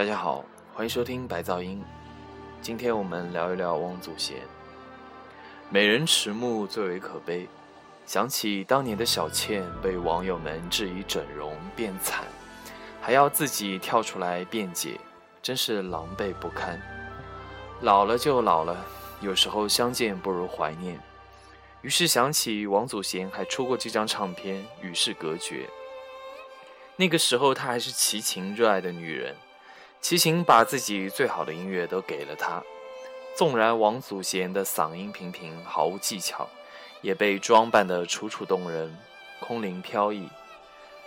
大家好，欢迎收听白噪音。今天我们聊一聊王祖贤。美人迟暮最为可悲，想起当年的小倩被网友们质疑整容变惨，还要自己跳出来辩解，真是狼狈不堪。老了就老了，有时候相见不如怀念。于是想起王祖贤还出过这张唱片《与世隔绝》，那个时候她还是齐秦热爱的女人，齐秦把自己最好的音乐都给了他。纵然王祖贤的嗓音平平，毫无技巧，也被装扮得楚楚动人、空灵飘逸，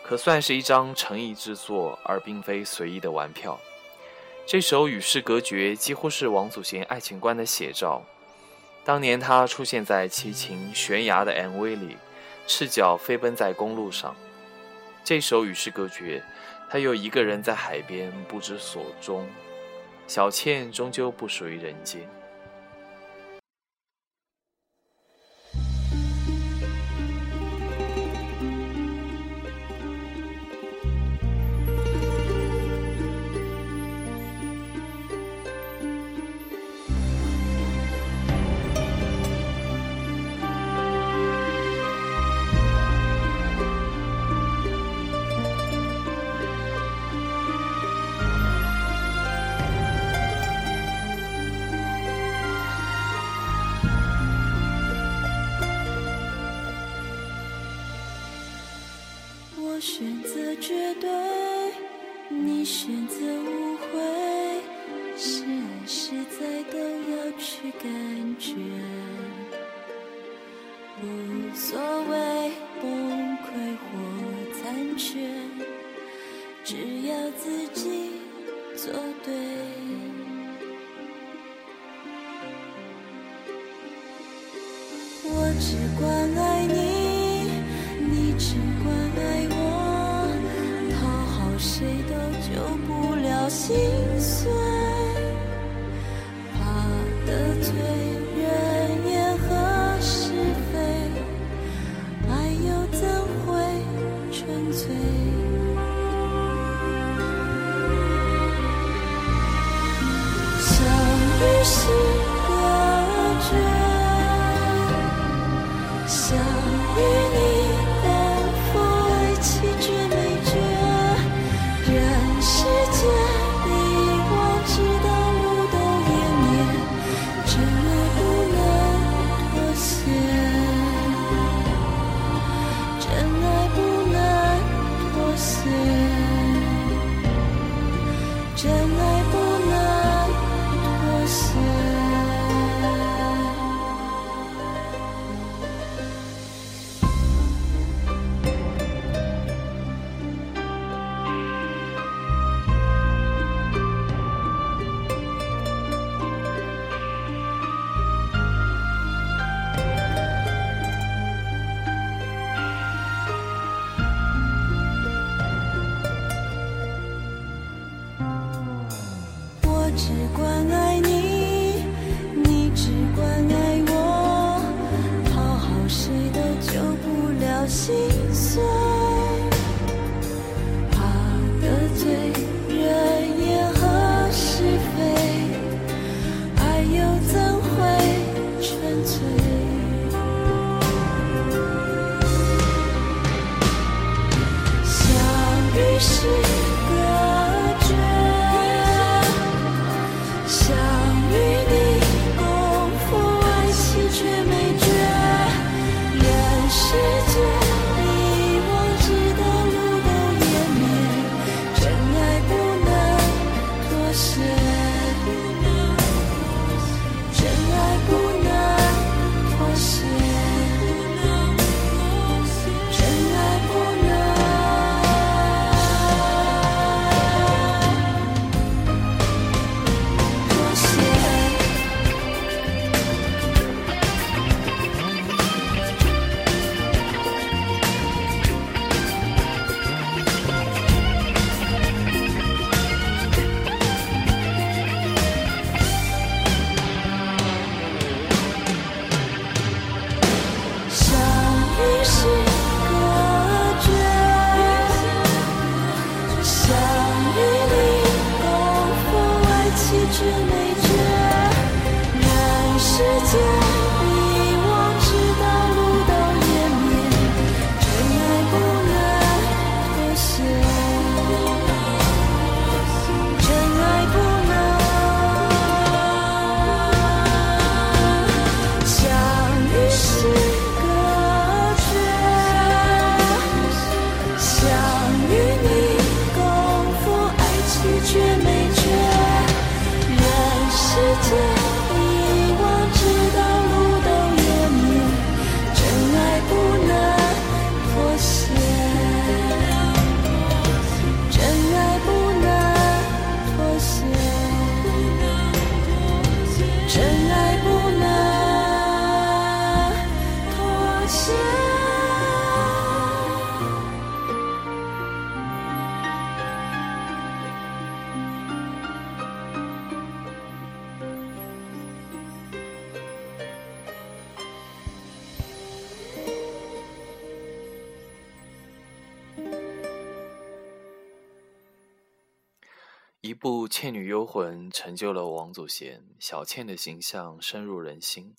可算是一张诚意之作，而并非随意的玩票。这首《与世隔绝》几乎是王祖贤爱情观的写照。当年他出现在齐秦《悬崖》的 MV 里，赤脚飞奔在公路上。这首《与世隔绝》，他又一个人在海边不知所终。小倩终究不属于人间。绝对，你选择误会，是爱是在都要去感觉，无所谓崩溃或残缺，只要自己做对。我只管爱心。这么一部《倩女幽魂》成就了王祖贤，小倩的形象深入人心。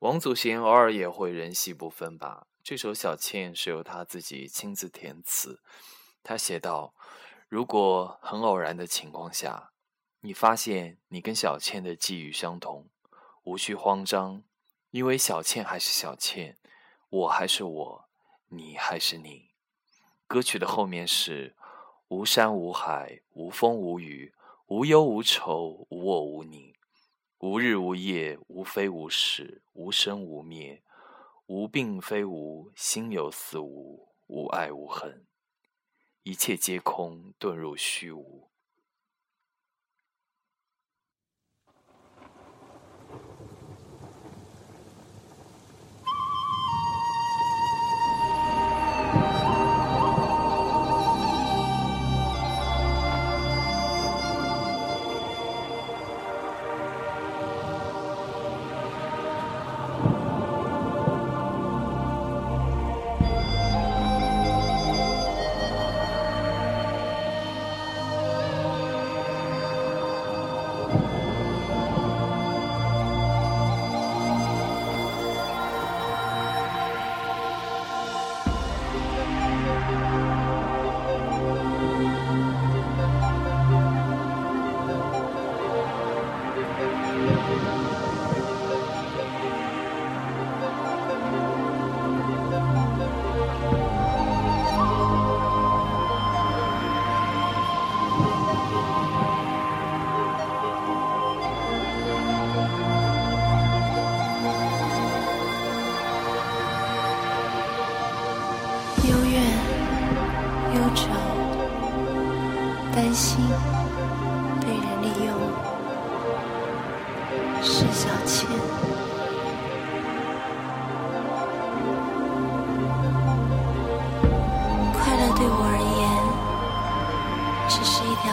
王祖贤偶尔也会人戏不分吧。这首《小倩》是由他自己亲自填词。他写道：“如果很偶然的情况下，你发现你跟小倩的际遇相同，无需慌张，因为小倩还是小倩，我还是我，你还是你。”歌曲的后面是。无山无海，无风无雨，无忧无愁，无我无你，无日无夜，无非无始，无生无灭，无病非无，心有似无，无爱无恨，一切皆空，遁入虚无。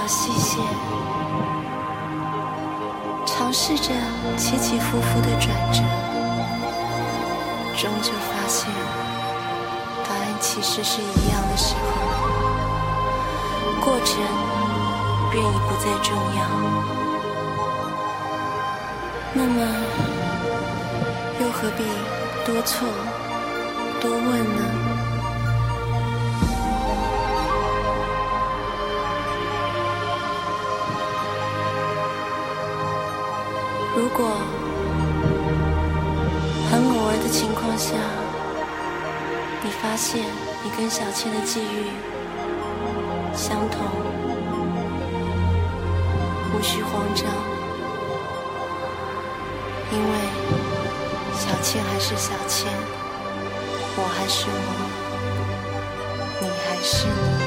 细线，尝试着起起伏伏的转折，终究发现答案其实是一样的时候，过程便已不再重要。那么，又何必多错多问呢？如果很偶尔的情况下，你发现你跟小倩的际遇相同，无需慌张，因为小倩还是小倩，我还是我，你还是你。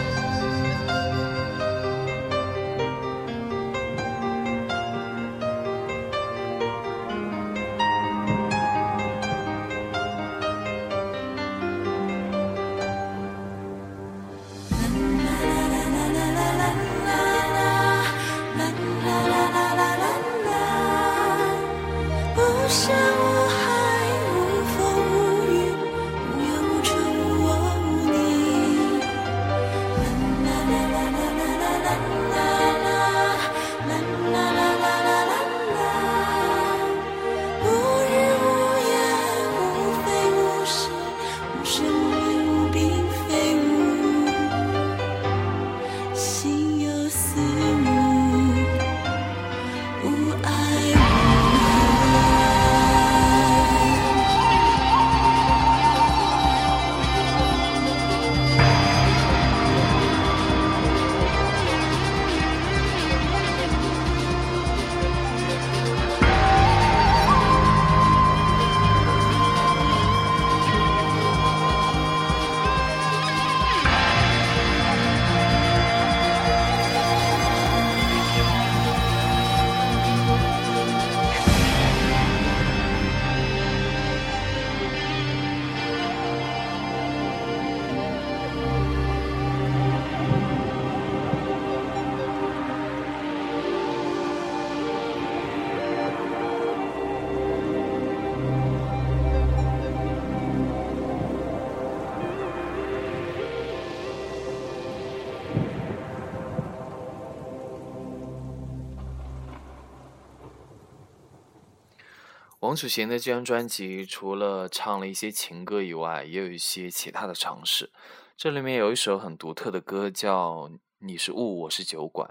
王祖贤的这张专辑，除了唱了一些情歌以外，也有一些其他的尝试。这里面有一首很独特的歌，叫《你是雾，我是酒馆》。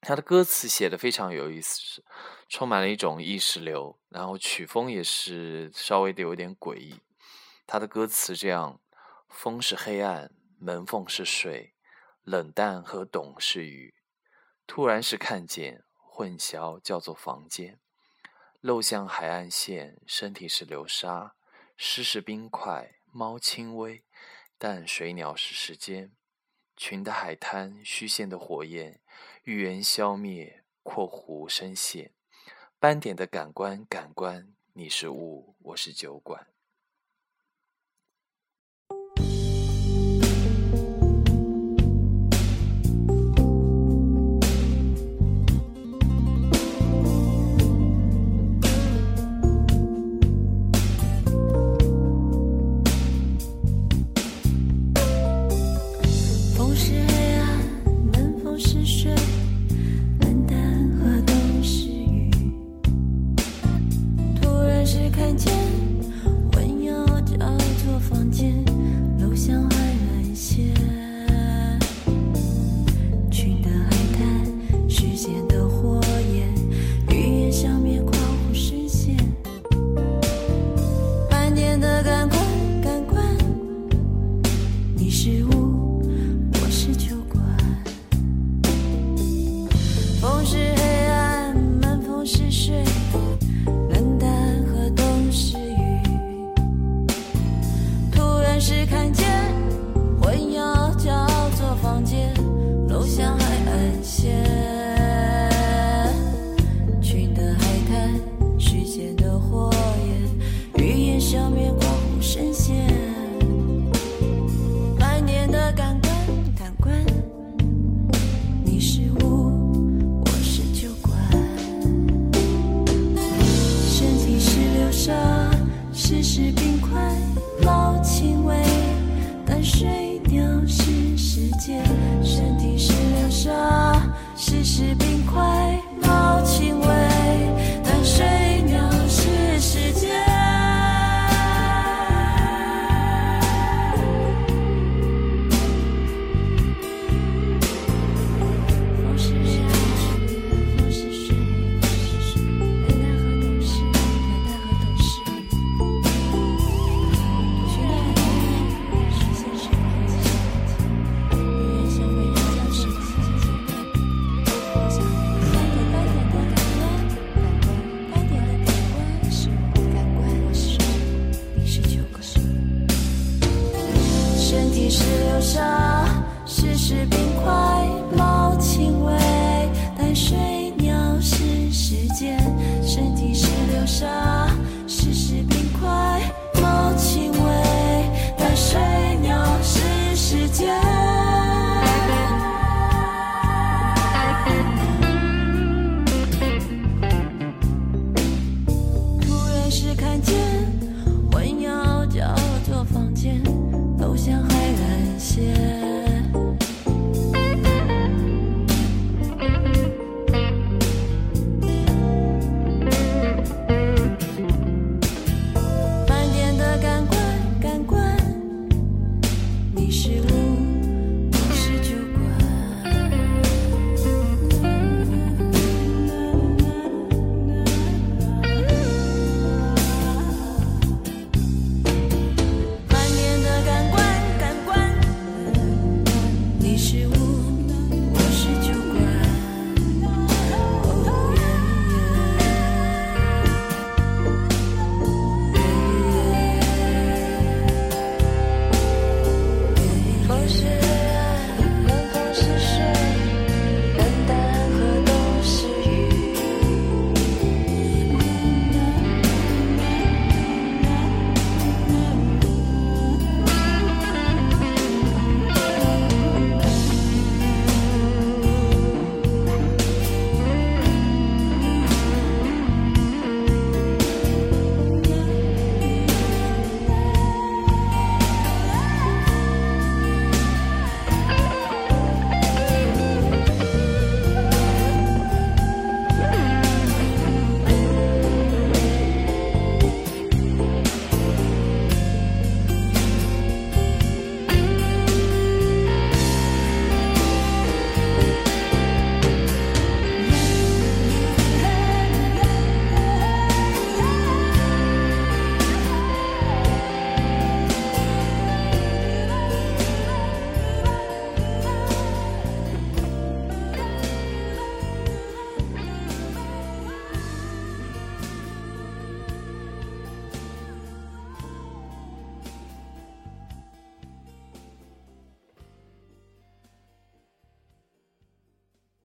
它的歌词写的非常有意思，充满了一种意识流，然后曲风也是稍微的有点诡异。它的歌词这样：风是黑暗，门缝是水，冷淡和懂是雨，突然是看见，混淆叫做房间。漏向海岸线，身体是流沙，诗是冰块，猫轻微，但水鸟是时间。群的海滩，虚线的火焰，欲言消灭，括弧深陷。斑点的感官，感官，你是雾，我是酒馆。